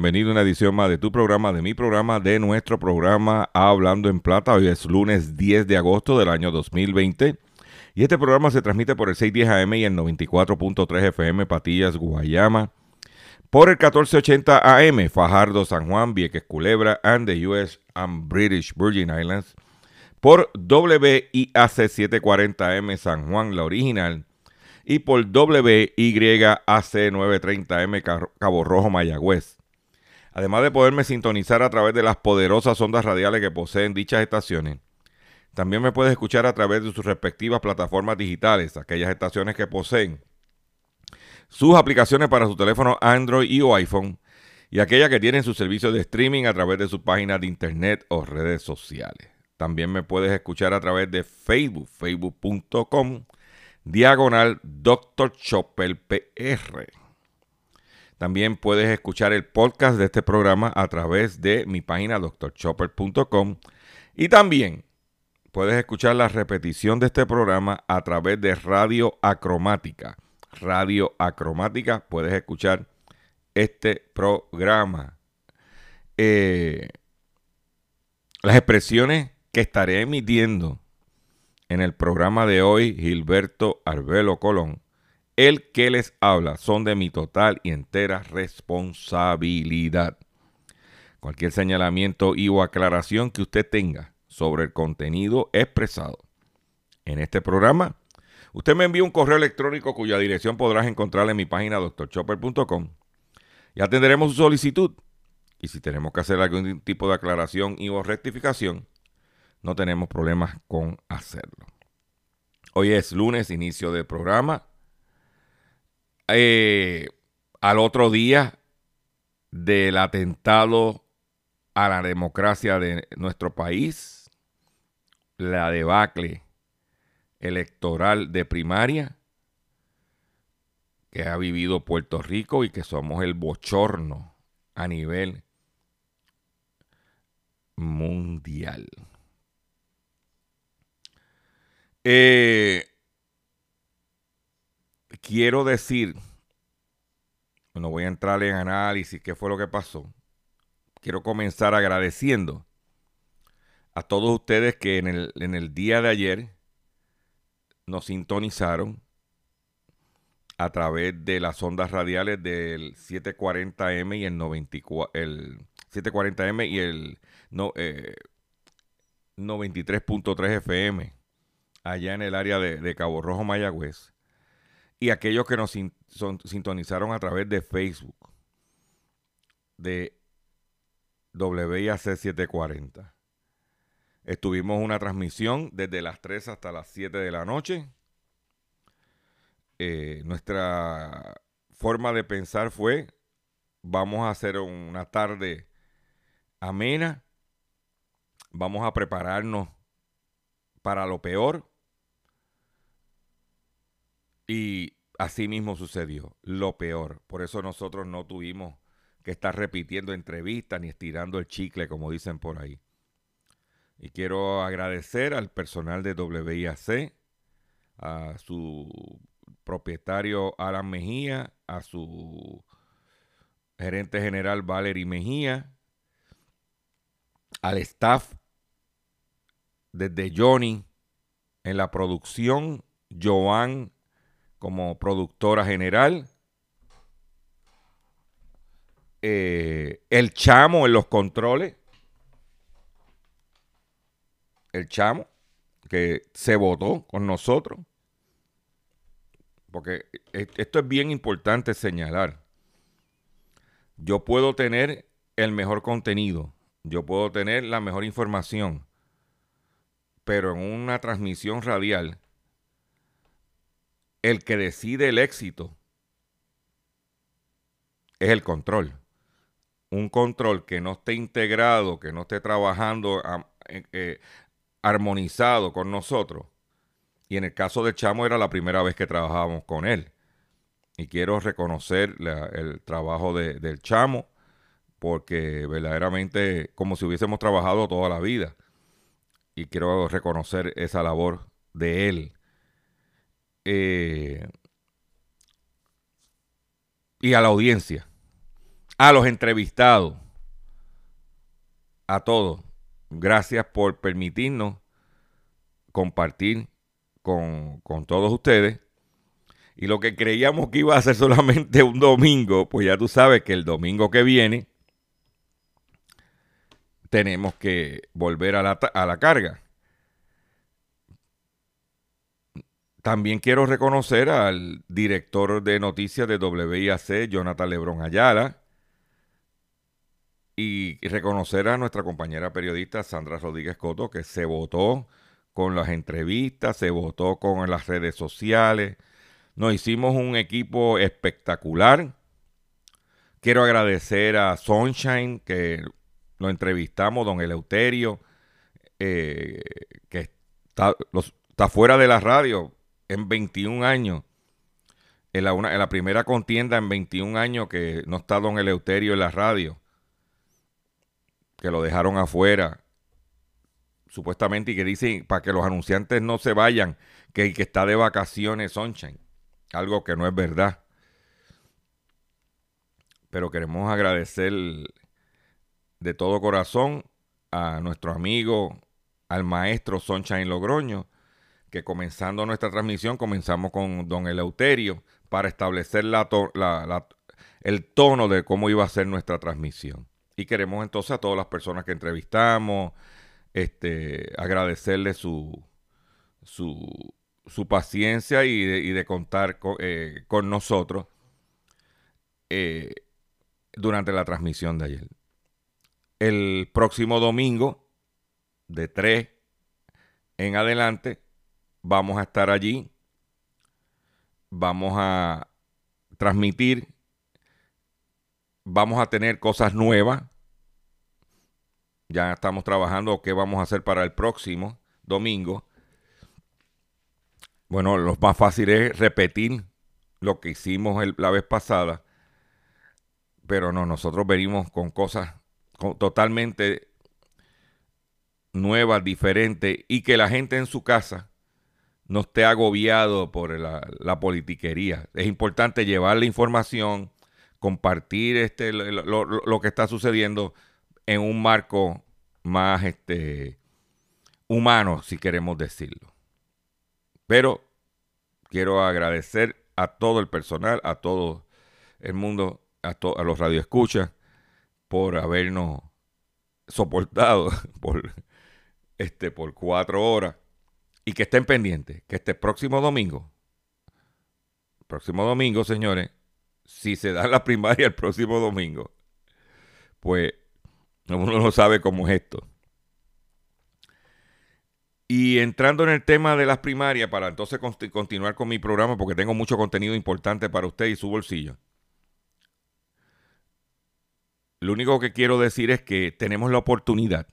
Bienvenido a una edición más de tu programa, de mi programa, de nuestro programa Hablando en Plata. Hoy es lunes 10 de agosto del año 2020 y este programa se transmite por el 610 AM y el 94.3 FM Patillas, Guayama, por el 1480 AM Fajardo, San Juan, Vieques, Culebra, and the US and British Virgin Islands, por WIAC 740 AM San Juan, la original, y por WYAC 930M Cabo Rojo Mayagüez. Además de poderme sintonizar a través de las poderosas ondas radiales que poseen dichas estaciones, también me puedes escuchar a través de sus respectivas plataformas digitales, aquellas estaciones que poseen sus aplicaciones para su teléfono Android y o iPhone y aquellas que tienen su servicio de streaming a través de sus páginas de internet o redes sociales. También me puedes escuchar a través de Facebook, facebook.com diagonal Dr. Chopper PR. También puedes escuchar el podcast de este programa a través de mi página drchopper.com y también puedes escuchar la repetición de este programa a través de Radio Acromática. Radio Acromática, puedes escuchar este programa. Eh, las expresiones que estaré emitiendo en el programa de hoy Gilberto Arbelo Colón, el que les habla son de mi total y entera responsabilidad. Cualquier señalamiento y o aclaración que usted tenga sobre el contenido expresado en este programa, usted me envía un correo electrónico cuya dirección podrás encontrar en mi página doctorchopper.com y atenderemos su solicitud. Y si tenemos que hacer algún tipo de aclaración y o rectificación, no tenemos problemas con hacerlo. Hoy es lunes, inicio del programa. Eh, al otro día del atentado a la democracia de nuestro país, la debacle electoral de primaria que ha vivido Puerto Rico y que somos el bochorno a nivel mundial. Eh, quiero decir, no voy a entrar en análisis, qué fue lo que pasó. Quiero comenzar agradeciendo a todos ustedes que en el, en el día de ayer nos sintonizaron a través de las ondas radiales del 740M y el 94, el 740M y el no, 93.3 eh, FM allá en el área de, Cabo Rojo, Mayagüez, y aquellos que nos sintonizaron a través de Facebook de WIAC 740. Estuvimos una transmisión desde las 3 hasta las 7 de la noche. Eh, nuestra forma de pensar fue, vamos a hacer una tarde amena, vamos a prepararnos para lo peor y así mismo sucedió, lo peor. Por eso nosotros no tuvimos que estar repitiendo entrevistas ni estirando el chicle, como dicen por ahí. Y quiero agradecer al personal de WIAC, a su propietario Alan Mejía, a su gerente general Valerie Mejía, al staff desde Johnny en la producción, Joan como productora general, eh, el chamo en los controles, el chamo que se votó con nosotros, porque e, esto es bien importante señalar. Yo puedo tener el mejor contenido, yo puedo tener la mejor información, pero en una transmisión radial, el que decide el éxito es el control. Un control que no esté integrado, que no esté trabajando eh, eh, armonizado con nosotros. Y en el caso de Chamo era la primera vez que trabajábamos con él. Y quiero reconocer el trabajo del Chamo, porque verdaderamente como si hubiésemos trabajado toda la vida. Y quiero reconocer esa labor de él. Eh, y a la audiencia, a los entrevistados, a todos. Gracias por permitirnos compartir con, con, todos ustedes. Y lo que creíamos que iba a ser solamente un domingo, pues ya tú sabes que el domingo que viene tenemos que volver a la, a la carga. También quiero reconocer al director de noticias de WIAC, Jonathan Lebrón Ayala, y reconocer a nuestra compañera periodista Sandra Rodríguez Coto, que se votó con las entrevistas, se votó con las redes sociales. Nos hicimos un equipo espectacular. Quiero agradecer a Sunshine, que lo entrevistamos, don Eleuterio, eh, que está, está fuera de la radio en 21 años. En la, en la primera contienda en 21 años que no está don Eleuterio en la radio que lo dejaron afuera, supuestamente, y que dicen para que los anunciantes no se vayan, que el que está de vacaciones Sunshine. Algo que no es verdad. Pero queremos agradecer de todo corazón a nuestro amigo, al maestro Sunshine Logroño, que comenzando nuestra transmisión comenzamos con don Eleuterio para establecer el tono de cómo iba a ser nuestra transmisión. Y queremos entonces a todas las personas que entrevistamos, este, agradecerle su, su, su paciencia y de, contar eh, con, nosotros eh, durante la transmisión de ayer. El próximo domingo, de 3 en adelante, vamos a estar allí. Vamos a transmitir. Vamos a tener cosas nuevas. Ya estamos trabajando qué vamos a hacer para el próximo domingo. Bueno, lo más fácil es repetir lo que hicimos la vez pasada. Pero no, nosotros venimos con cosas totalmente nuevas, diferentes, y que la gente en su casa no esté agobiado por la, politiquería. Es importante llevar la información, compartir este, lo, lo que está sucediendo en un marco más este, humano, si queremos decirlo. Pero quiero agradecer a todo el personal, a todo el mundo, a, a los radioescuchas, por habernos soportado por, este, por cuatro horas. Y que estén pendientes, que este próximo domingo, próximo domingo, señores, si se da la primaria el próximo domingo, pues uno no sabe cómo es esto. Y entrando en el tema de las primarias, para entonces continuar con mi programa, porque tengo mucho contenido importante para usted y su bolsillo. Lo único que quiero decir es que tenemos la oportunidad,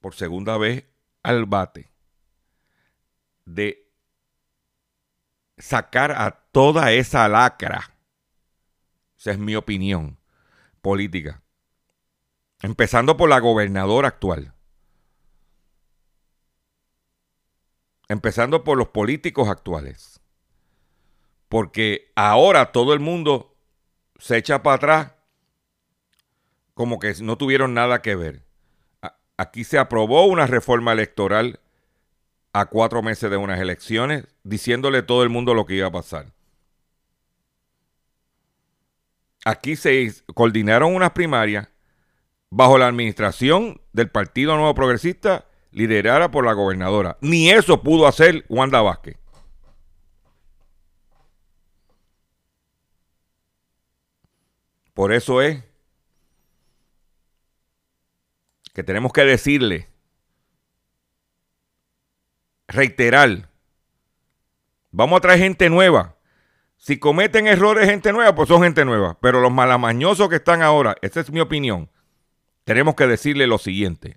por segunda vez al bate, de sacar a toda esa lacra, esa es mi opinión, política. Empezando por la gobernadora actual. Empezando por los políticos actuales. Porque ahora todo el mundo se echa para atrás como que no tuvieron nada que ver. Aquí se aprobó una reforma electoral a cuatro meses de unas elecciones, diciéndole a todo el mundo lo que iba a pasar. Aquí se coordinaron unas primarias bajo la administración del Partido Nuevo Progresista, liderada por la gobernadora. Ni eso pudo hacer Wanda Vázquez. Por eso es que tenemos que decirle, reiterar, vamos a traer gente nueva. Si cometen errores gente nueva, pues son gente nueva. Pero los malamañosos que están ahora, esa es mi opinión, tenemos que decirle lo siguiente.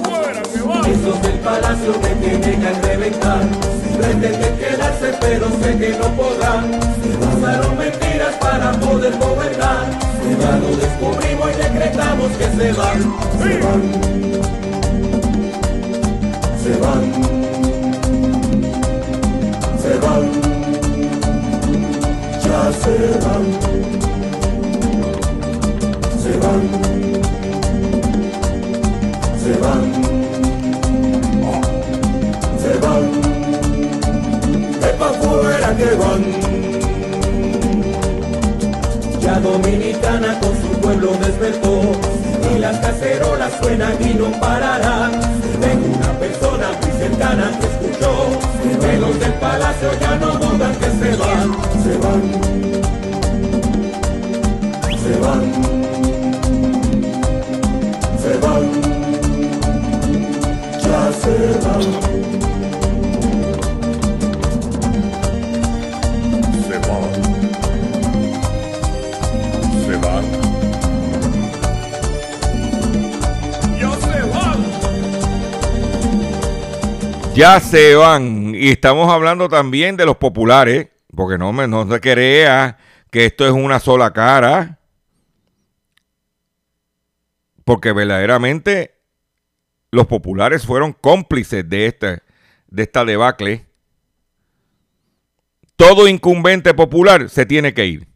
Esos del palacio me tienen a reventar. Pretenden quedarse, pero sé que no podrán. Usaron mentiras para poder gobernar. Ya lo descubrimos y decretamos que se van. Se van. Se van. Se van. Ya se van. Se van. Fuera que van. Ya Dominicana con su pueblo despertó y las cacerolas suenan y no pararán. Tengo una persona muy cercana que escuchó que los del palacio ya no dudan que se van, se van, se van, se van, ya se van. Ya se van. Y estamos hablando también de los populares, porque no, me, no se crea que esto es una sola cara. Porque verdaderamente los populares fueron cómplices de esta, de esta debacle. Todo incumbente popular se tiene que ir.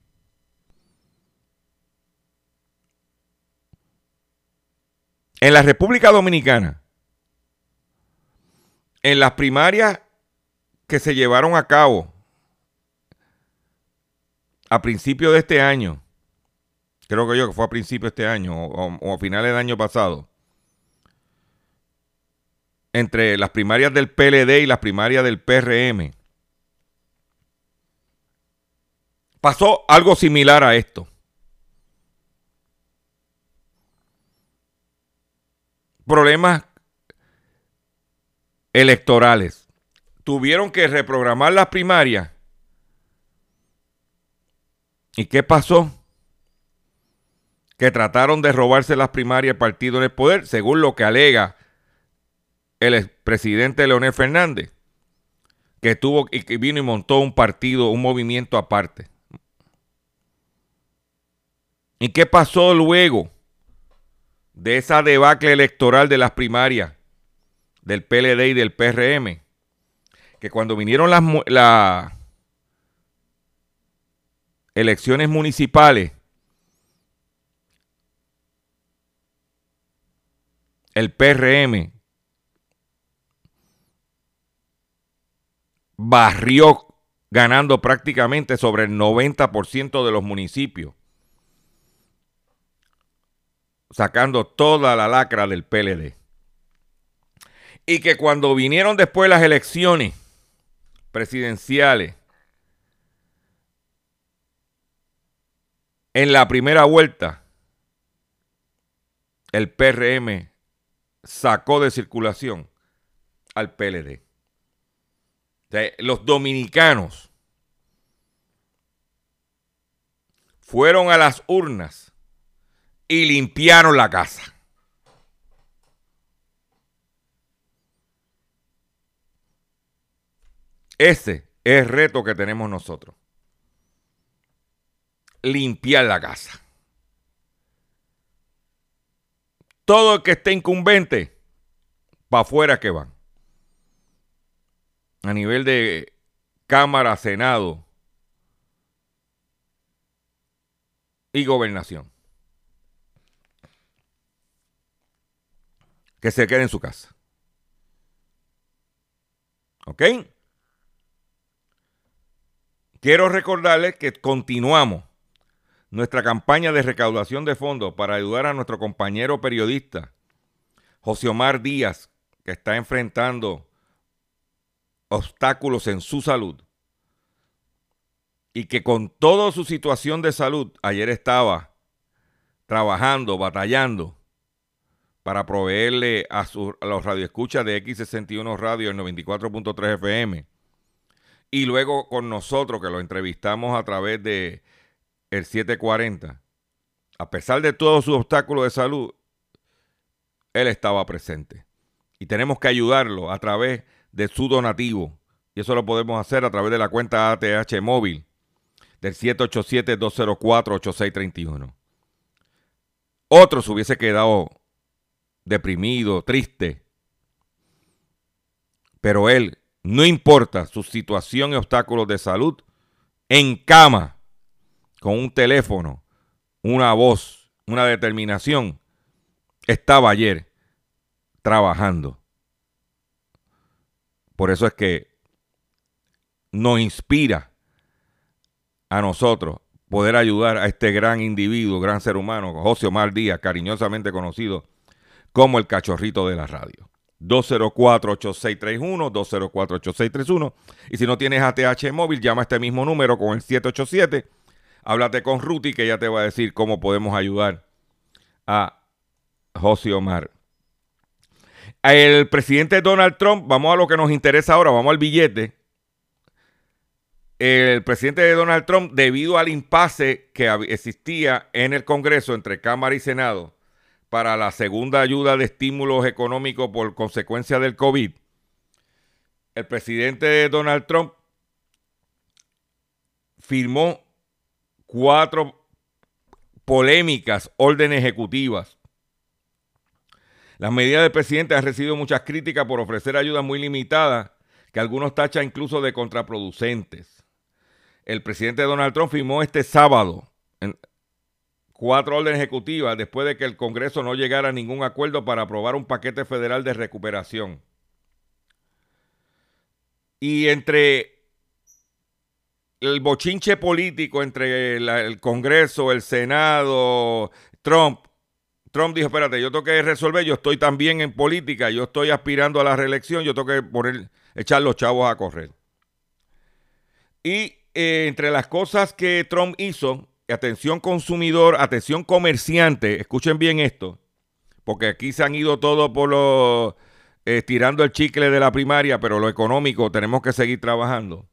En la República Dominicana, en las primarias que se llevaron a cabo a principio de este año, creo que yo que fue a principio de este año o, a finales del año pasado, entre las primarias del PLD y las primarias del PRM, pasó algo similar a esto. Problemas electorales. Tuvieron que reprogramar las primarias. ¿Y qué pasó? Que trataron de robarse las primarias el partido en el poder, según lo que alega el presidente Leonel Fernández, que tuvo y que vino y montó un partido, un movimiento aparte. ¿Y qué pasó luego de esa debacle electoral de las primarias del PLD y del PRM? Que cuando vinieron las elecciones municipales, el PRM barrió ganando prácticamente sobre el 90% de los municipios, sacando toda la lacra del PLD. Y que cuando vinieron después las elecciones presidenciales, en la primera vuelta, el PRM sacó de circulación al PLD. Los dominicanos fueron a las urnas y limpiaron la casa. Ese es el reto que tenemos nosotros. Limpiar la casa. Todo el que esté incumbente, para afuera que van. A nivel de Cámara, Senado y Gobernación. Que se quede en su casa. ¿Ok? Quiero recordarles que continuamos nuestra campaña de recaudación de fondos para ayudar a nuestro compañero periodista José Omar Díaz, que está enfrentando obstáculos en su salud y que con toda su situación de salud ayer estaba trabajando, batallando para proveerle a, a los radioescuchas de X61 Radio el 94.3 FM y luego con nosotros que lo entrevistamos a través de el 740, a pesar de todos sus obstáculos de salud, él estaba presente. Y tenemos que ayudarlo a través de su donativo. Y eso lo podemos hacer a través de la cuenta ATH móvil del 787-204-8631. Otro se hubiese quedado deprimido, triste. Pero él, no importa su situación y obstáculos de salud, en cama, con un teléfono, una voz, una determinación, estaba ayer trabajando. Por eso es que nos inspira a nosotros poder ayudar a este gran individuo, gran ser humano, José Omar Díaz, cariñosamente conocido como el cachorrito de la radio. 204-8631, 204-8631. Y si no tienes ATH móvil, llama a este mismo número con el 787 háblate con Ruti que ella te va a decir cómo podemos ayudar a José Omar. El presidente Donald Trump, vamos a lo que nos interesa ahora, vamos al billete. El presidente de Donald Trump, debido al impasse que existía en el Congreso entre Cámara y Senado para la segunda ayuda de estímulos económicos por consecuencia del COVID, el presidente de Donald Trump firmó cuatro polémicas órdenes ejecutivas. Las medidas del presidente han recibido muchas críticas por ofrecer ayudas muy limitadas que algunos tachan incluso de contraproducentes. El presidente Donald Trump firmó este sábado cuatro órdenes ejecutivas después de que el Congreso no llegara a ningún acuerdo para aprobar un paquete federal de recuperación. Y entre el bochinche político entre el Congreso, el Senado, Trump. Trump dijo, espérate, yo tengo que resolver, yo estoy también en política, yo estoy aspirando a la reelección, yo tengo que poner, echar los chavos a correr. Y eh, entre las cosas que Trump hizo, atención consumidor, atención comerciante, escuchen bien esto, porque aquí se han ido todos por los, eh, tirando el chicle de la primaria, pero lo económico tenemos que seguir trabajando.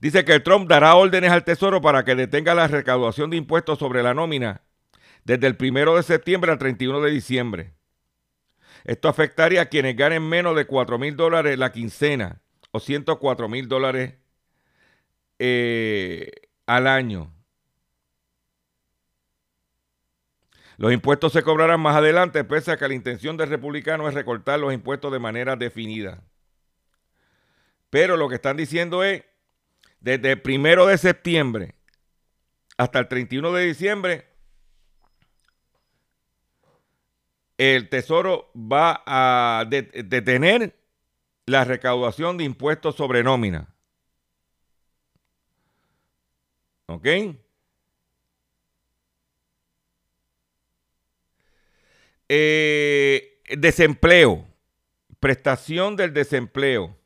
Dice que Trump dará órdenes al Tesoro para que detenga la recaudación de impuestos sobre la nómina desde el 1 de septiembre al 31 de diciembre. Esto afectaría a quienes ganen menos de 4 mil dólares la quincena o 104 mil dólares eh, al año. Los impuestos se cobrarán más adelante, pese a que la intención del republicano es recortar los impuestos de manera definida. Pero lo que están diciendo es desde el primero de septiembre hasta el 31 de diciembre, el Tesoro va a detener la recaudación de impuestos sobre nómina. ¿Ok? Eh, desempleo, prestación del desempleo.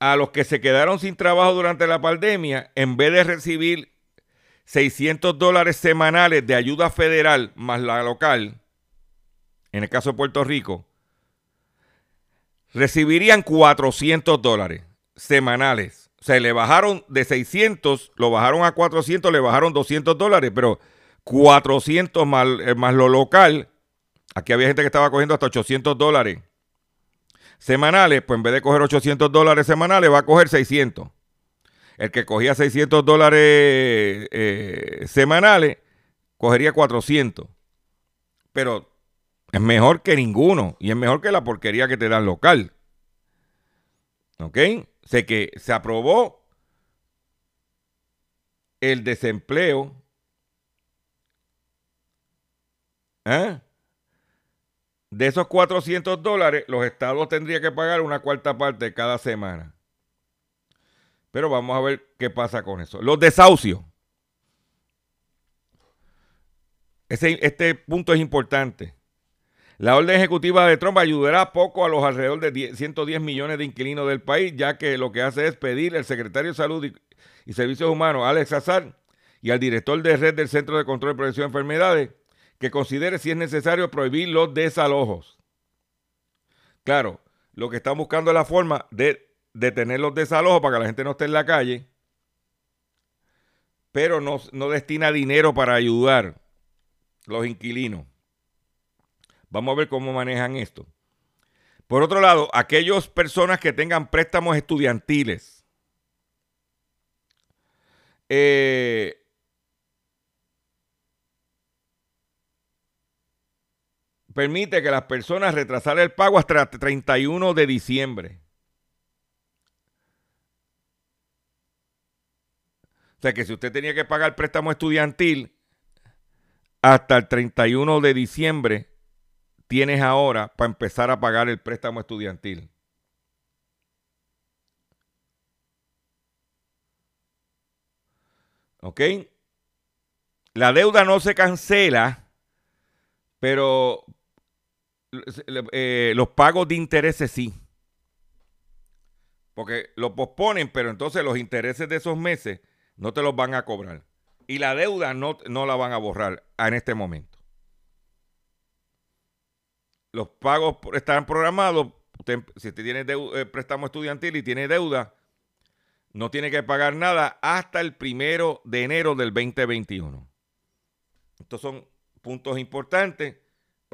A los que se quedaron sin trabajo durante la pandemia, en vez de recibir 600 dólares semanales de ayuda federal más la local, en el caso de Puerto Rico, recibirían 400 dólares semanales. Se le bajaron de 600, lo bajaron a 400, le bajaron 200 dólares, pero 400 más, eh, más lo local. Aquí había gente que estaba cogiendo hasta 800 dólares semanales, pues en vez de coger 800 dólares semanales, va a coger 600. El que cogía 600 dólares eh, semanales, cogería 400. Pero es mejor que ninguno y es mejor que la porquería que te dan local. ¿Ok? Sé que se aprobó el desempleo. ¿Eh? De esos 400 dólares, los estados tendrían que pagar una cuarta parte cada semana. Pero vamos a ver qué pasa con eso. Los desahucios. este punto es importante. La orden ejecutiva de Trump ayudará poco a los alrededor de 110 millones de inquilinos del país, ya que lo que hace es pedir al secretario de Salud y, Servicios Humanos, Alex Azar, y al director de red del Centro de Control y Prevención de Enfermedades, que considere si es necesario prohibir los desalojos. Claro, lo que están buscando es la forma de detener los desalojos para que la gente no esté en la calle, pero no, no destina dinero para ayudar los inquilinos. Vamos a ver cómo manejan esto. Por otro lado, aquellas personas que tengan préstamos estudiantiles. Eh, permite que las personas retrasar el pago hasta el 31 de diciembre. O sea que si usted tenía que pagar préstamo estudiantil hasta el 31 de diciembre, tienes ahora para empezar a pagar el préstamo estudiantil. ¿Ok? La deuda no se cancela, pero eh, los pagos de intereses sí. Porque lo posponen, pero entonces los intereses de esos meses no te los van a cobrar. Y la deuda no, no la van a borrar en este momento. Los pagos están programados. si usted tiene eh, préstamo estudiantil y tiene deuda, no tiene que pagar nada hasta el primero de enero del 2021. Estos son puntos importantes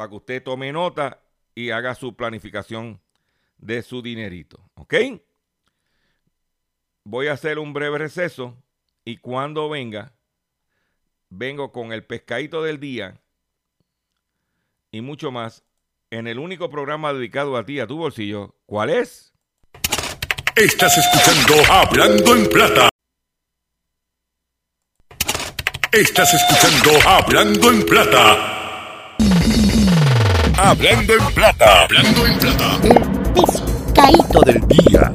para que usted tome nota y haga su planificación de su dinerito. ¿Ok? Voy a hacer un breve receso y cuando venga, vengo con el pescadito del día y mucho más en el único programa dedicado a ti, a tu bolsillo. ¿Cuál es? Estás escuchando Hablando en Plata. Estás escuchando Hablando en Plata. Hablando en plata. Hablando en plata. El pescadito del día.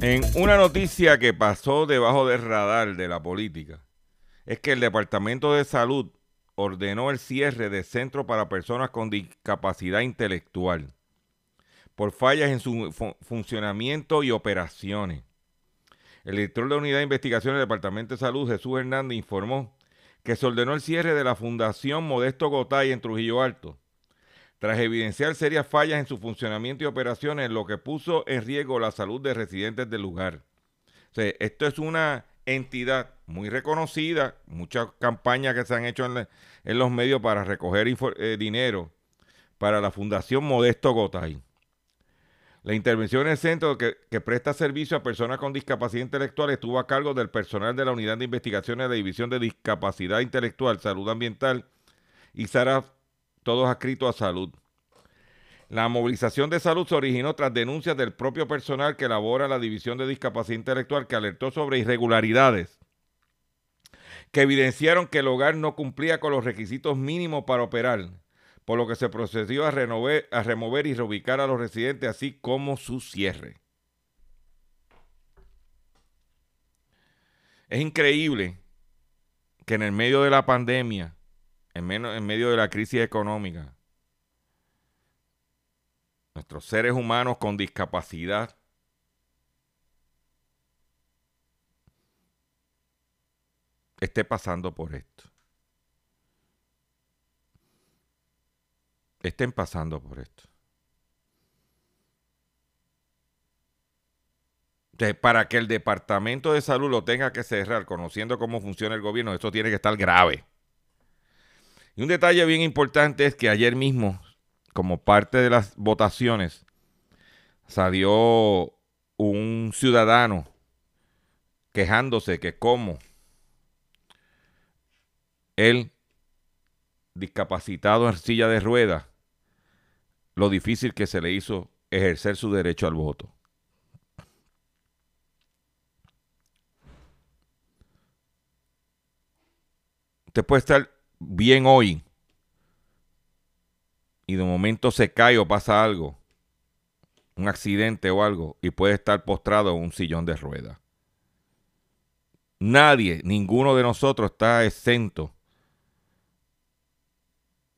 En una noticia que pasó debajo del radar de la política, es que el Departamento de Salud ordenó el cierre de centros para personas con discapacidad intelectual por fallas en su funcionamiento y operaciones. El director de la Unidad de Investigación del Departamento de Salud, Jesús Hernández, informó que se ordenó el cierre de la Fundación Modesto Gotay en Trujillo Alto, tras evidenciar serias fallas en su funcionamiento y operaciones, lo que puso en riesgo la salud de residentes del lugar. esto es una entidad muy reconocida, muchas campañas que se han hecho en, los medios para recoger eh, dinero para la Fundación Modesto Gotay. La intervención en el centro que, presta servicio a personas con discapacidad intelectual estuvo a cargo del personal de la Unidad de Investigaciones de la División de Discapacidad Intelectual, Salud Ambiental y SARAF, todos adscritos a salud. La movilización de salud se originó tras denuncias del propio personal que elabora la División de Discapacidad Intelectual que alertó sobre irregularidades que evidenciaron que el hogar no cumplía con los requisitos mínimos para operar por lo que se procedió a, a remover y reubicar a los residentes, así como su cierre. Es increíble que en el medio de la pandemia, en, en medio de la crisis económica, nuestros seres humanos con discapacidad esté pasando por esto. Estén pasando por esto. Para que el Departamento de Salud lo tenga que cerrar, conociendo cómo funciona el gobierno, esto tiene que estar grave. Y un detalle bien importante es que ayer mismo, como parte de las votaciones, salió un ciudadano quejándose que como él, discapacitado en silla de ruedas, lo difícil que se le hizo ejercer su derecho al voto. Usted puede estar bien hoy y de momento se cae o pasa algo, un accidente o algo, y puede estar postrado en un sillón de ruedas. Nadie, ninguno de nosotros está exento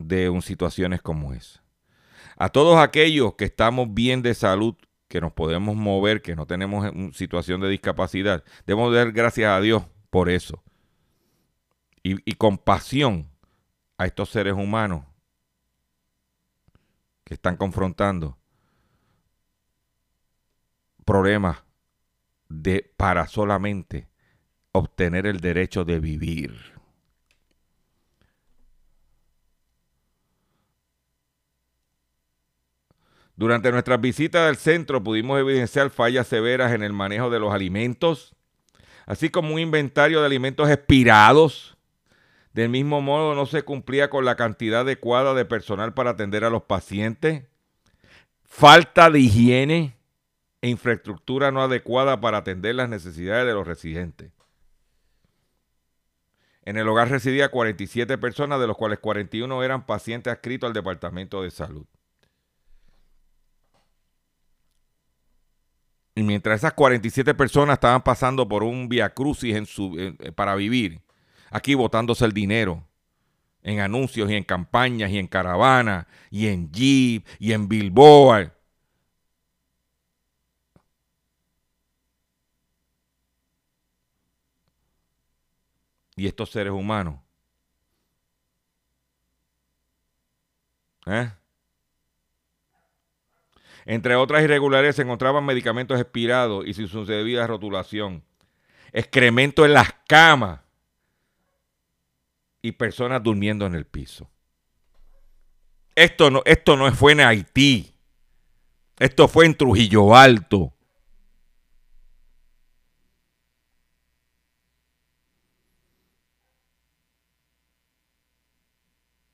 de situaciones como esa. A todos aquellos que estamos bien de salud, que nos podemos mover, que no tenemos situación de discapacidad, debemos dar gracias a Dios por eso. Y, y compasión a estos seres humanos que están confrontando problemas de para solamente obtener el derecho de vivir. Durante nuestras visitas al centro pudimos evidenciar fallas severas en el manejo de los alimentos, así como un inventario de alimentos expirados. Del mismo modo, no se cumplía con la cantidad adecuada de personal para atender a los pacientes. Falta de higiene e infraestructura no adecuada para atender las necesidades de los residentes. En el hogar residía 47 personas, de los cuales 41 eran pacientes adscritos al Departamento de Salud. Y mientras esas 47 personas estaban pasando por un via crucis en su, eh, para vivir, aquí botándose el dinero en anuncios y en campañas y en caravana y en Jeep y en Billboard. Y estos seres humanos. ¿Eh? Entre otras irregularidades se encontraban medicamentos expirados y sin su debida rotulación, excremento en las camas y personas durmiendo en el piso. Esto no, esto no fue en Haití. Esto fue en Trujillo Alto.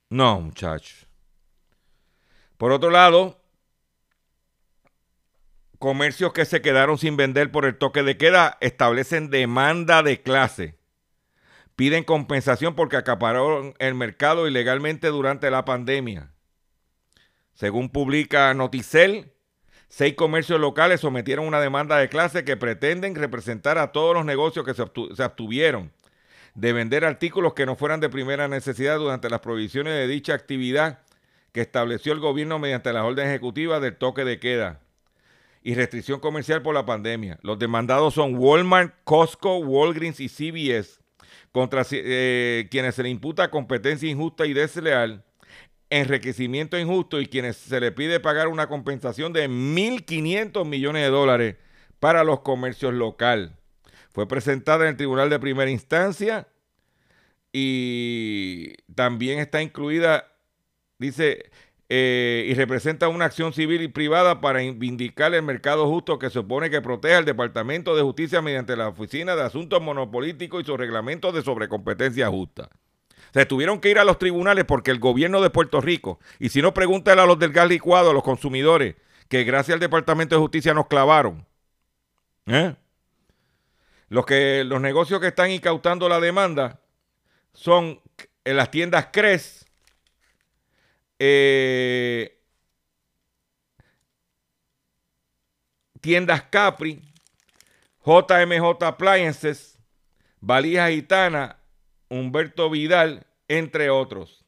No, muchachos. Por otro lado, comercios que se quedaron sin vender por el toque de queda establecen demanda de clase. Piden compensación porque acapararon el mercado ilegalmente durante la pandemia. Según publica Noticel, seis comercios locales sometieron una demanda de clase que pretenden representar a todos los negocios que se, abstuvieron de vender artículos que no fueran de primera necesidad durante las prohibiciones de dicha actividad que estableció el gobierno mediante la orden ejecutiva del toque de queda y restricción comercial por la pandemia. Los demandados son Walmart, Costco, Walgreens y CVS, contra eh, quienes se le imputa competencia injusta y desleal, enriquecimiento injusto y quienes se le pide pagar una compensación de 1.500 millones de dólares para los comercios locales. Fue presentada en el Tribunal de Primera Instancia y también está incluida, dice, eh, y representa una acción civil y privada para vindicar el mercado justo que supone que protege al Departamento de Justicia mediante la Oficina de Asuntos Monopolíticos y su reglamento de sobrecompetencia justa. Se tuvieron que ir a los tribunales porque el gobierno de Puerto Rico, y si no, pregúntale a los del gas licuado, a los consumidores, que gracias al Departamento de Justicia nos clavaron. ¿Eh? Los, que, los negocios que están incautando la demanda son en las tiendas CRES, eh, tiendas Capri, JMJ Appliances, Valija Gitana, Humberto Vidal, entre otros.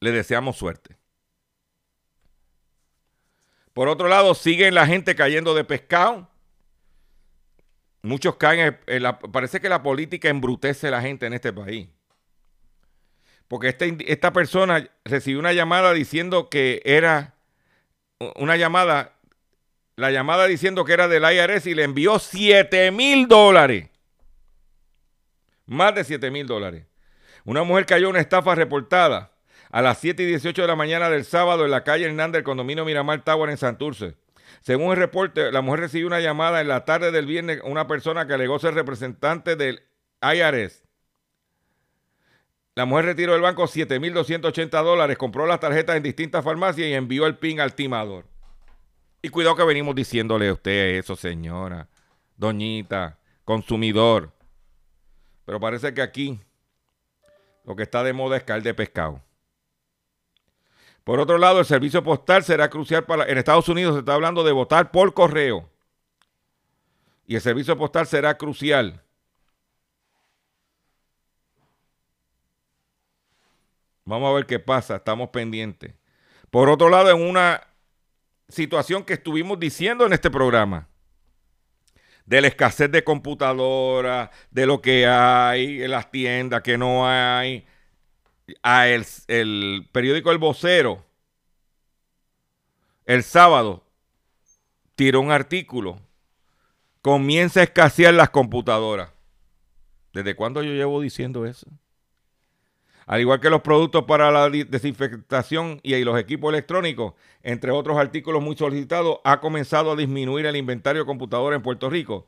Le deseamos suerte. Por otro lado, siguen la gente cayendo de pescado. Muchos caen. parece que la política embrutece a la gente en este país. Porque este esta persona recibió una llamada diciendo que era una llamada la llamada diciendo que era del IRS y le envió 7 mil dólares. Más de 7 mil dólares. Una mujer cayó en una estafa reportada a las 7 y 18 de la mañana del sábado en la calle Hernández del condominio Miramar Tower en Santurce. Según el reporte, la mujer recibió una llamada en la tarde del viernes una persona que alegó ser representante del IRS. La mujer retiró del banco 7.280 dólares, compró las tarjetas en distintas farmacias y envió el PIN al timador. Y cuidado que venimos diciéndole a usted eso, señora, doñita, consumidor. Pero parece que aquí lo que está de moda es caer de pescado. Por otro lado, el servicio postal será crucial para... En Estados Unidos se está hablando de votar por correo. Y el servicio postal será crucial. Vamos a ver qué pasa, estamos pendientes. Por otro lado, en una situación que estuvimos diciendo en este programa, de la escasez de computadoras, de lo que hay en las tiendas, que no hay, a el, el periódico El Vocero, el sábado, tiró un artículo, comienza a escasear las computadoras. ¿Desde cuándo yo llevo diciendo eso? Al igual que los productos para la desinfectación y los equipos electrónicos, entre otros artículos muy solicitados, ha comenzado a disminuir el inventario de computadoras en Puerto Rico,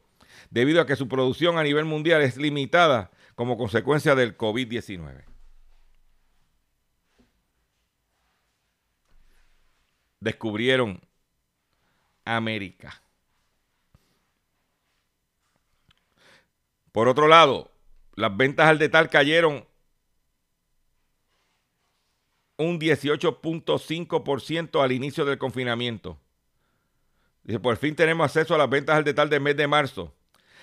debido a que su producción a nivel mundial es limitada como consecuencia del COVID-19. Descubrieron América. Por otro lado, las ventas al detal cayeron un 18.5% al inicio del confinamiento. Dice, por fin tenemos acceso a las ventas al detalle del mes de marzo.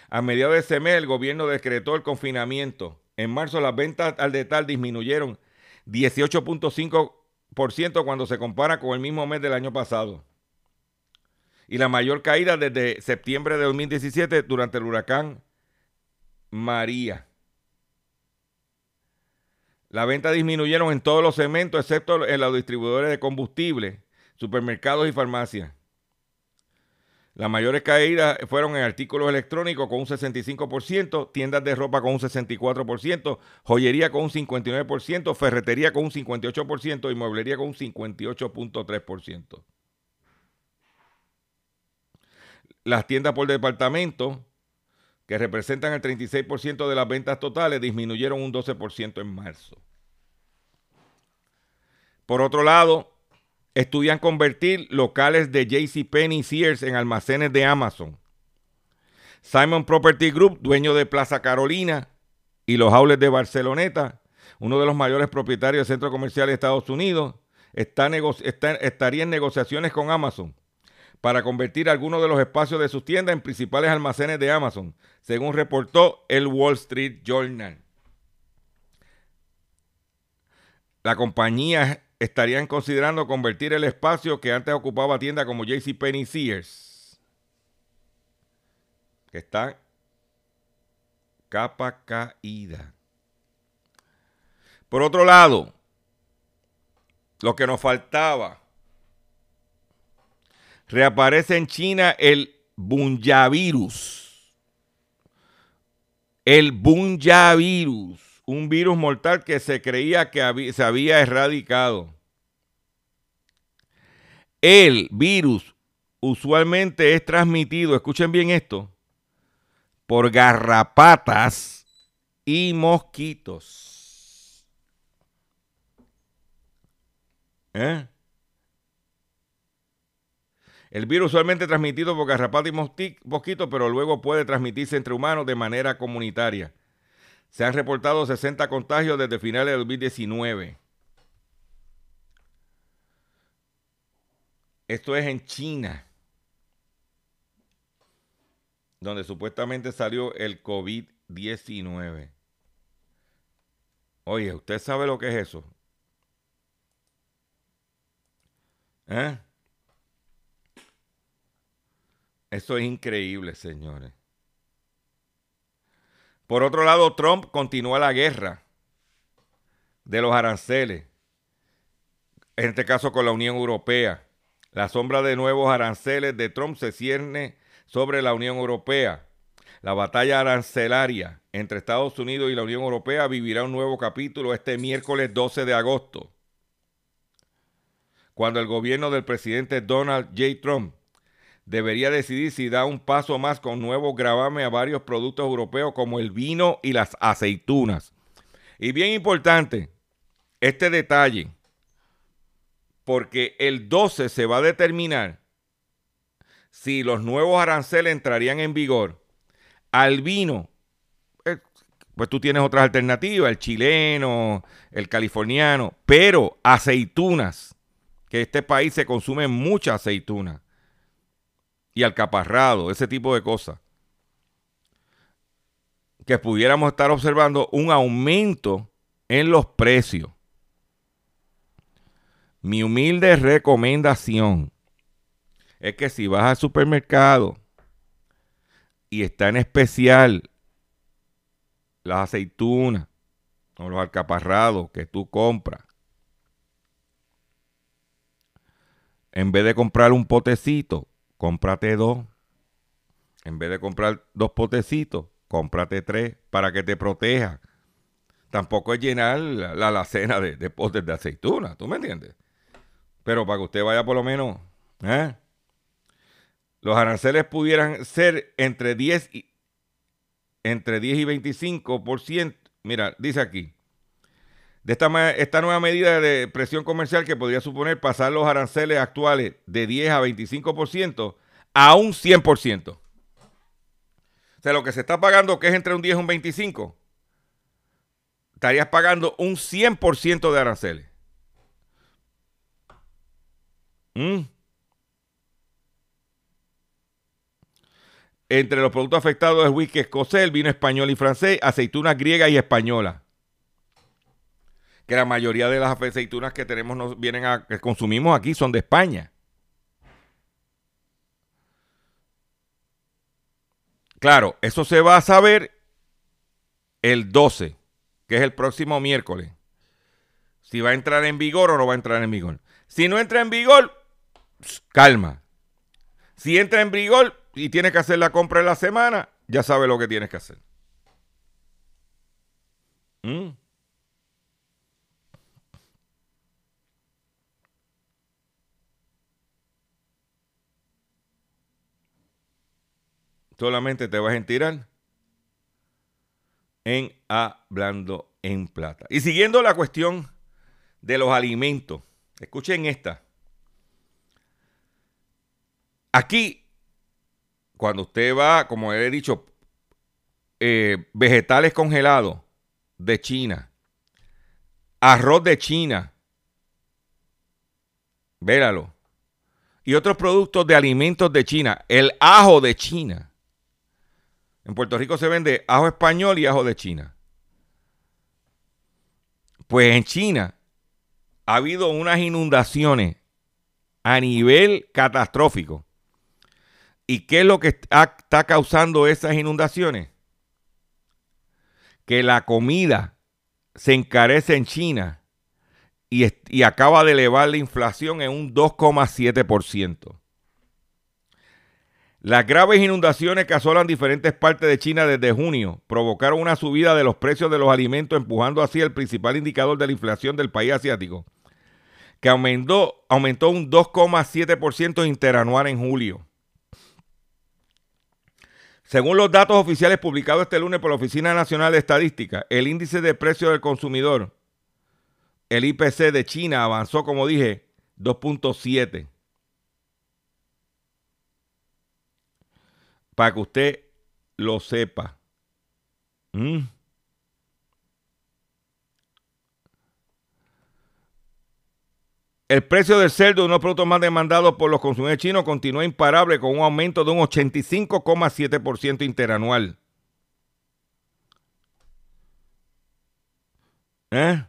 A mediados de ese mes el gobierno decretó el confinamiento. En marzo las ventas al detalle disminuyeron 18.5% cuando se compara con el mismo mes del año pasado. Y la mayor caída desde septiembre de 2017 durante el huracán María. Las ventas disminuyeron en todos los segmentos, excepto en los distribuidores de combustible, supermercados y farmacias. Las mayores caídas fueron en artículos electrónicos con un 65%, tiendas de ropa con un 64%, joyería con un 59%, ferretería con un 58% y mueblería con un 58.3%. Las tiendas por departamento, que representan el 36% de las ventas totales, disminuyeron un 12% en marzo. Por otro lado, estudian convertir locales de JCPenney y Sears en almacenes de Amazon. Simon Property Group, dueño de Plaza Carolina y los outlets de Barceloneta, uno de los mayores propietarios del centro comercial de Estados Unidos, está estaría en negociaciones con Amazon para convertir algunos de los espacios de sus tiendas en principales almacenes de Amazon, según reportó el Wall Street Journal. La compañía estarían considerando convertir el espacio que antes ocupaba tiendas como JCPenney Sears, que está capa caída. Por otro lado, lo que nos faltaba, reaparece en China el Bunyavirus. El Bunyavirus un virus mortal que se creía que se había erradicado. El virus usualmente es transmitido, escuchen bien esto, por garrapatas y mosquitos. ¿Eh? El virus usualmente transmitido por garrapatas y mosquitos, pero luego puede transmitirse entre humanos de manera comunitaria. Se han reportado 60 contagios desde finales de 2019. Esto es en China, donde supuestamente salió el COVID-19. Oye, ¿usted sabe lo que es eso? ¿Eh? Eso es increíble, señores. Por otro lado, Trump continúa la guerra de los aranceles, en este caso con la Unión Europea, La sombra de nuevos aranceles de Trump se cierne sobre la Unión Europea. La batalla arancelaria entre Estados Unidos y la Unión Europea vivirá un nuevo capítulo este miércoles 12 de agosto, cuando el gobierno del presidente Donald J. Trump debería decidir si da un paso más con nuevos gravames a varios productos europeos como el vino y las aceitunas. Y bien importante, este detalle, porque el 12 se va a determinar si los nuevos aranceles entrarían en vigor. Al vino, eh, pues tú tienes otras alternativas, el chileno, el californiano, pero aceitunas, que este país se consume mucha aceituna y alcaparrado, ese tipo de cosas. Que pudiéramos estar observando un aumento en los precios. Mi humilde recomendación es que si vas al supermercado y está en especial las aceitunas o los alcaparrados que tú compras, en vez de comprar un potecito, cómprate dos. En vez de comprar dos potecitos, cómprate tres para que te proteja. Tampoco es llenar la alacena de, de potes de aceituna, ¿tú me entiendes? Pero para que usted vaya por lo menos, ¿eh? los aranceles pudieran ser entre 10 y, entre 10 y 25%. Mira, dice aquí, de esta, esta nueva medida de presión comercial que podría suponer pasar los aranceles actuales de 10 a 25% a un 100%. O sea, lo que se está pagando, que es entre un 10 y un 25, estarías pagando un 100% de aranceles. ¿Mm? Entre los productos afectados es whisky escocés, vino español y francés, aceitunas griegas y españolas. Que la mayoría de las aceitunas que tenemos nos vienen a que consumimos aquí son de España. Claro, eso se va a saber el 12, que es el próximo miércoles. Si va a entrar en vigor o no va a entrar en vigor. Si no entra en vigor, calma. Si entra en vigor, y tienes que hacer la compra en la semana, ya sabes lo que tienes que hacer. Mm. Solamente te vas a tirar en hablando en plata. Y siguiendo la cuestión de los alimentos, escuchen esta. Aquí cuando usted va, como he dicho, eh, vegetales congelados de China, arroz de China, véralo, y otros productos de alimentos de China, el ajo de China. En Puerto Rico se vende ajo español y ajo de China. Pues en China ha habido unas inundaciones a nivel catastrófico ¿Y qué es lo que está causando esas inundaciones? Que la comida se encarece en China y, acaba de elevar la inflación en un 2,7%. Las graves inundaciones que asolan diferentes partes de China desde junio provocaron una subida de los precios de los alimentos, empujando así el principal indicador de la inflación del país asiático, que aumentó, aumentó un 2,7% interanual en julio. Según los datos oficiales publicados este lunes por la Oficina Nacional de Estadística, el índice de precio del consumidor, el IPC de China, avanzó, como dije, 2.7. Para que usted lo sepa. ¿Mm? El precio del cerdo, uno de los productos más demandados por los consumidores chinos, continúa imparable con un aumento de un 85,7% interanual. ¿Eh?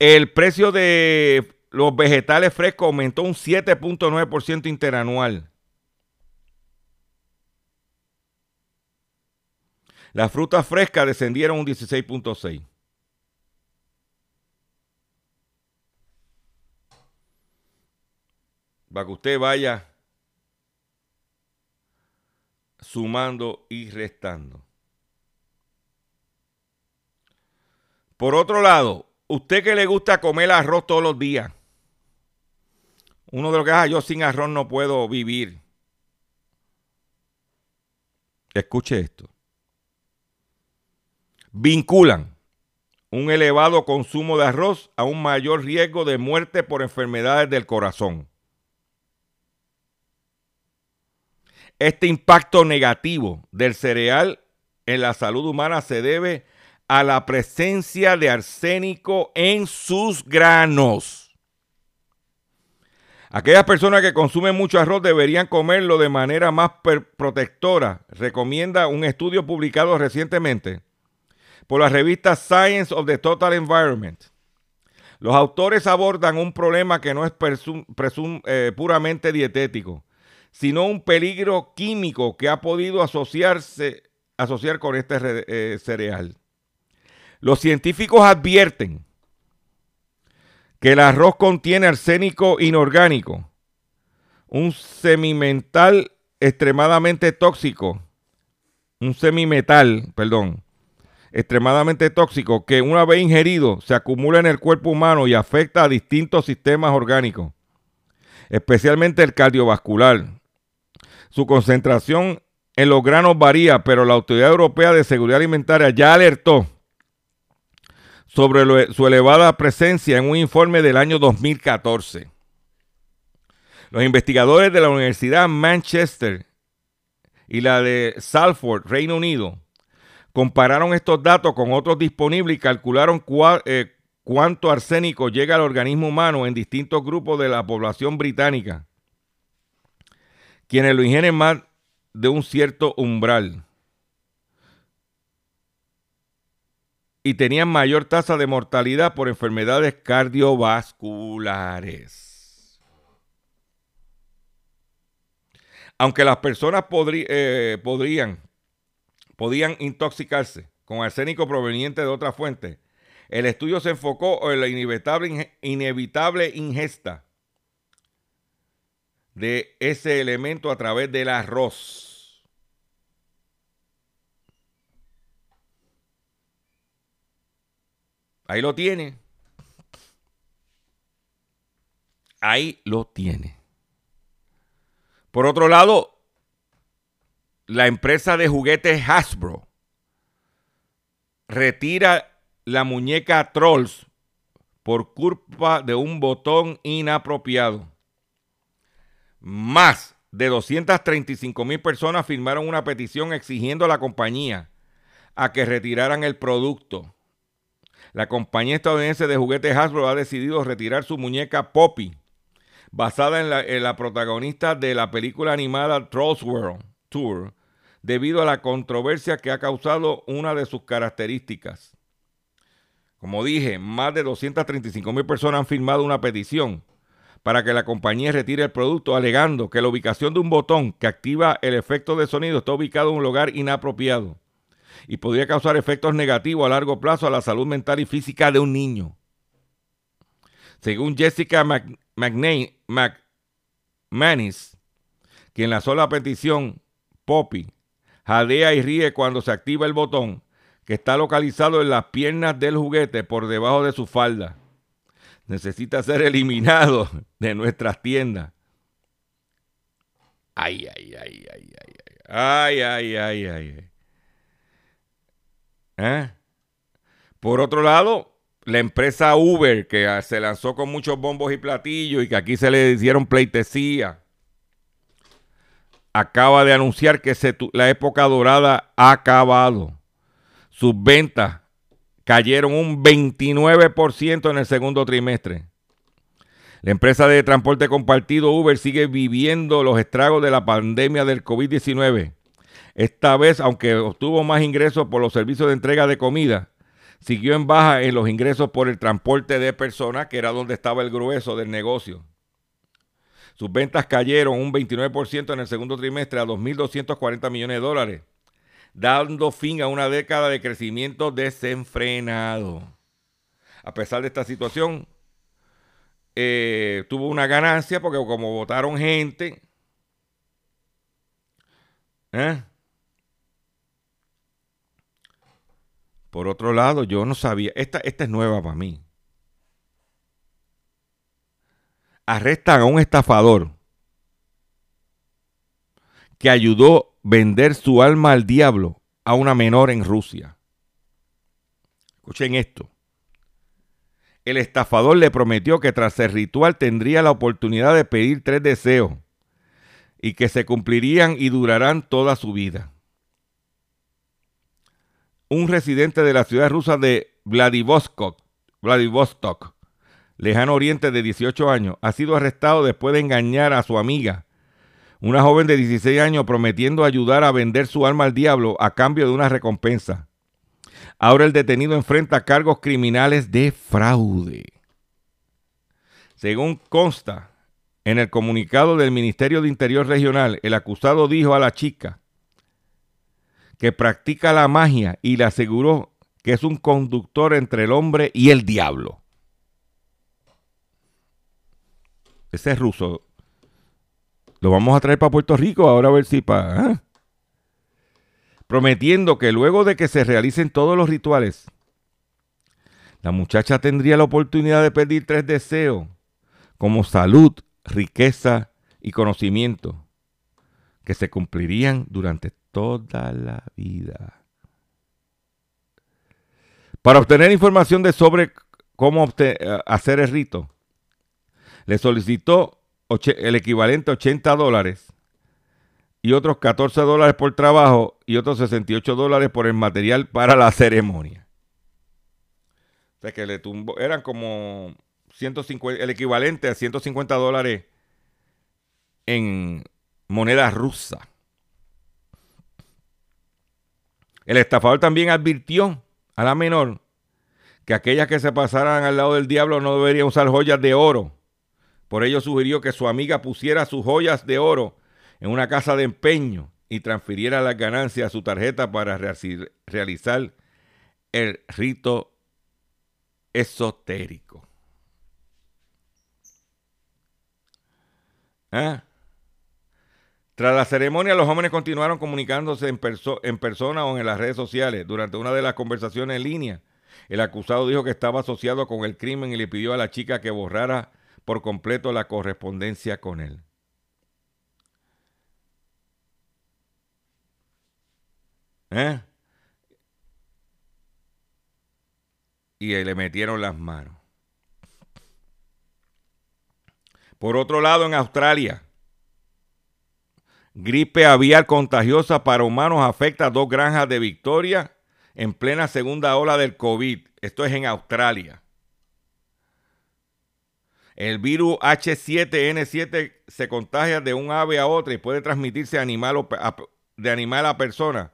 El precio de los vegetales frescos aumentó un 7.9% interanual. Las frutas frescas descendieron un 16.6%. para que usted vaya sumando y restando. Por otro lado, usted que le gusta comer arroz todos los días, uno de los que, ah, yo sin arroz no puedo vivir. Escuche esto. Vinculan un elevado consumo de arroz a un mayor riesgo de muerte por enfermedades del corazón. Este impacto negativo del cereal en la salud humana se debe a la presencia de arsénico en sus granos. Aquellas personas que consumen mucho arroz deberían comerlo de manera más protectora, recomienda un estudio publicado recientemente por la revista Science of the Total Environment. Los autores abordan un problema que no es eh, puramente dietético, sino un peligro químico que ha podido asociarse, asociar con este eh, cereal. Los científicos advierten que el arroz contiene arsénico inorgánico, un semimetal extremadamente tóxico, un semimetal, perdón, extremadamente tóxico que una vez ingerido se acumula en el cuerpo humano y afecta a distintos sistemas orgánicos, especialmente el cardiovascular, su concentración en los granos varía, pero la Autoridad Europea de Seguridad Alimentaria ya alertó sobre su elevada presencia en un informe del año 2014. Los investigadores de la Universidad Manchester y la de Salford, Reino Unido, compararon estos datos con otros disponibles y calcularon eh, cuánto arsénico llega al organismo humano en distintos grupos de la población británica quienes lo ingieren más de un cierto umbral y tenían mayor tasa de mortalidad por enfermedades cardiovasculares. Aunque las personas eh, podrían, podían intoxicarse con arsénico proveniente de otra fuente, el estudio se enfocó en la inevitable, inevitable ingesta de ese elemento a través del arroz. Ahí lo tiene. Ahí lo tiene. Por otro lado, la empresa de juguetes Hasbro retira la muñeca Trolls por culpa de un botón inapropiado. Más de 235 mil personas firmaron una petición exigiendo a la compañía a que retiraran el producto. La compañía estadounidense de juguetes Hasbro ha decidido retirar su muñeca Poppy, basada en la, protagonista de la película animada Trolls World Tour, debido a la controversia que ha causado una de sus características. Como dije, más de 235 mil personas han firmado una petición para que la compañía retire el producto, alegando que la ubicación de un botón que activa el efecto de sonido está ubicado en un lugar inapropiado y podría causar efectos negativos a largo plazo a la salud mental y física de un niño. Según Jessica McManus, quien lanzó la petición, Poppy jadea y ríe cuando se activa el botón que está localizado en las piernas del juguete por debajo de su falda necesita ser eliminado de nuestras tiendas. Ay, ay, ay, ay, ay, ay, ay, ay, ay, ¿Eh? Por otro lado, la empresa Uber, que se lanzó con muchos bombos y platillos y que aquí se le hicieron pleitesía, acaba de anunciar que la época dorada ha acabado. Sus ventas cayeron un 29% en el segundo trimestre. La empresa de transporte compartido Uber sigue viviendo los estragos de la pandemia del COVID-19. Esta vez, aunque obtuvo más ingresos por los servicios de entrega de comida, siguió en baja en los ingresos por el transporte de personas, que era donde estaba el grueso del negocio. Sus ventas cayeron un 29% en el segundo trimestre a 2.240 millones de dólares dando fin a una década de crecimiento desenfrenado. A pesar de esta situación, eh, tuvo una ganancia porque como votaron gente, ¿eh? Por otro lado, yo no sabía, esta, esta es nueva para mí. Arrestan a un estafador que ayudó a vender su alma al diablo a una menor en Rusia. Escuchen esto. El estafador le prometió que tras el ritual tendría la oportunidad de pedir tres deseos y que se cumplirían y durarán toda su vida un residente de la ciudad rusa de Vladivostok, lejano oriente de 18 años, ha sido arrestado después de engañar a su amiga, una joven de 16 años, prometiendo ayudar a vender su alma al diablo a cambio de una recompensa. Ahora el detenido enfrenta cargos criminales de fraude. Según consta en el comunicado del Ministerio de Interior Regional, el acusado dijo a la chica que practica la magia y le aseguró que es un conductor entre el hombre y el diablo. Ese es ruso. Lo vamos a traer para Puerto Rico ahora a ver si para... ¿ah? Prometiendo que luego de que se realicen todos los rituales, la muchacha tendría la oportunidad de pedir tres deseos, como salud, riqueza y conocimiento, que se cumplirían durante toda la vida. Para obtener información de sobre cómo eh, hacer el rito, le solicitó el equivalente a 80 dólares y otros 14 dólares por trabajo y otros 68 dólares por el material para la ceremonia. O sea que le tumbó, eran como 150, el equivalente a 150 dólares en moneda rusa. El estafador también advirtió a la menor que aquellas que se pasaran al lado del diablo no deberían usar joyas de oro. Por ello sugirió que su amiga pusiera sus joyas de oro en una casa de empeño y transfiriera las ganancias a su tarjeta para realizar el rito esotérico. ¿Ah? Tras la ceremonia, los jóvenes continuaron comunicándose en, persona o en las redes sociales. Durante una de las conversaciones en línea, el acusado dijo que estaba asociado con el crimen y le pidió a la chica que borrara por completo la correspondencia con él. ¿Eh? Y le metieron las manos. Por otro lado, en Australia, Gripe aviar contagiosa para humanos afecta a dos granjas de Victoria en plena segunda ola del COVID. Esto es en Australia. El virus H7N7 se contagia de un ave a otra y puede transmitirse de animal a persona,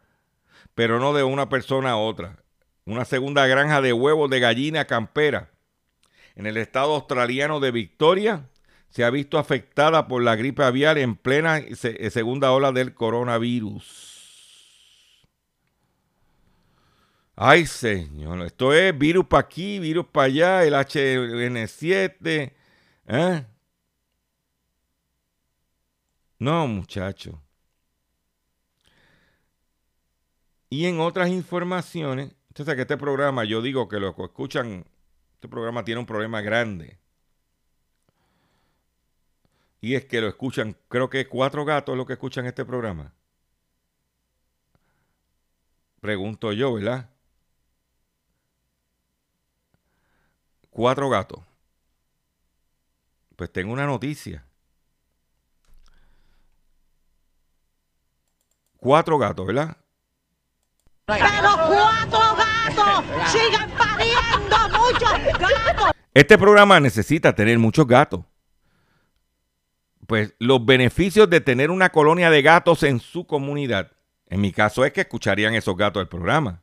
pero no de una persona a otra. Una segunda granja de huevos de gallina campera en el estado australiano de Victoria se ha visto afectada por la gripe aviar en plena eh, segunda ola del coronavirus. Ay, señor, esto es virus para aquí, virus para allá, el HN7. ¿eh? No, muchacho. Y en otras informaciones, entonces que este programa, yo digo que los que escuchan, este programa tiene un problema grande. Y es que lo escuchan, creo que cuatro gatos los que escuchan este programa. Pregunto yo, ¿verdad? Cuatro gatos. Pues tengo una noticia. Cuatro gatos, ¿verdad? Pero cuatro gatos sigan pariendo muchos gatos. Este programa necesita tener muchos gatos pues los beneficios de tener una colonia de gatos en su comunidad. En mi caso es que escucharían esos gatos del programa.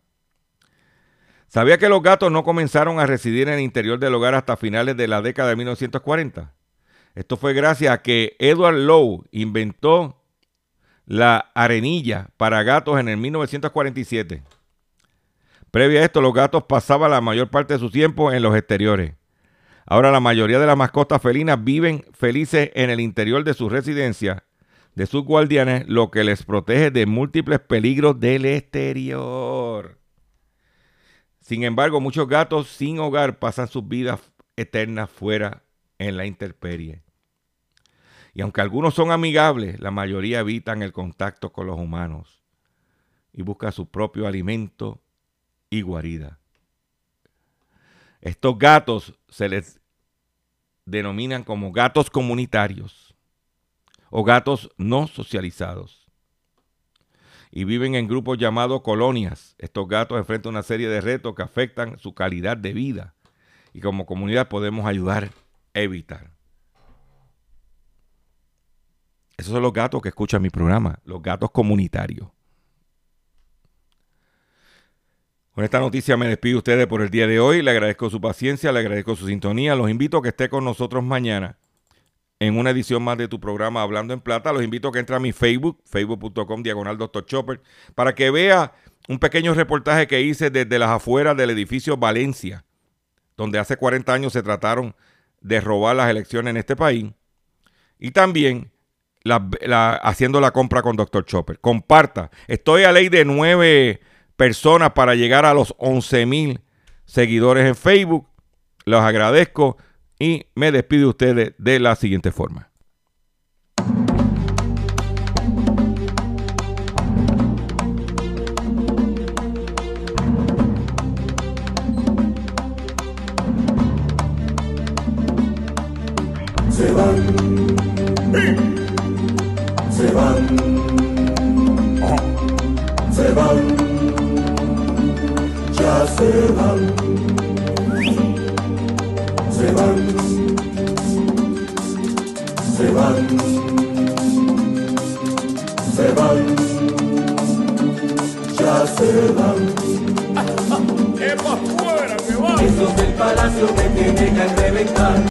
¿Sabía que los gatos no comenzaron a residir en el interior del hogar hasta finales de la década de 1940? Esto fue gracias a que Edward Lowe inventó la arenilla para gatos en el 1947. Previo a esto, los gatos pasaban la mayor parte de su tiempo en los exteriores. Ahora la mayoría de las mascotas felinas viven felices en el interior de su residencia, de sus guardianes, lo que les protege de múltiples peligros del exterior. Sin embargo, muchos gatos sin hogar pasan sus vidas eternas fuera en la intemperie. Y aunque algunos son amigables, la mayoría evitan el contacto con los humanos y buscan su propio alimento y guarida. Estos gatos se les denominan como gatos comunitarios o gatos no socializados. Y viven en grupos llamados colonias. Estos gatos enfrentan una serie de retos que afectan su calidad de vida. Y como comunidad podemos ayudar a evitar. Esos son los gatos que escuchan mi programa, los gatos comunitarios. Con esta noticia me despido de ustedes por el día de hoy. Le agradezco su paciencia, le agradezco su sintonía. Los invito a que esté con nosotros mañana en una edición más de tu programa Hablando en Plata. Los invito a que entre a mi Facebook, facebook.com diagonal Dr. Chopper, para que vea un pequeño reportaje que hice desde las afueras del edificio Valencia, donde hace 40 años se trataron de robar las elecciones en este país. Y también haciendo la compra con Dr. Chopper. Comparta. Estoy a ley de nueve personas para llegar a los 11 mil seguidores en Facebook. Los agradezco y me despido de ustedes de la siguiente forma. Se van, se van, se van, se van, se van, ya se van. ¡Es fuera que van! Esos del palacio que tienen que reventar.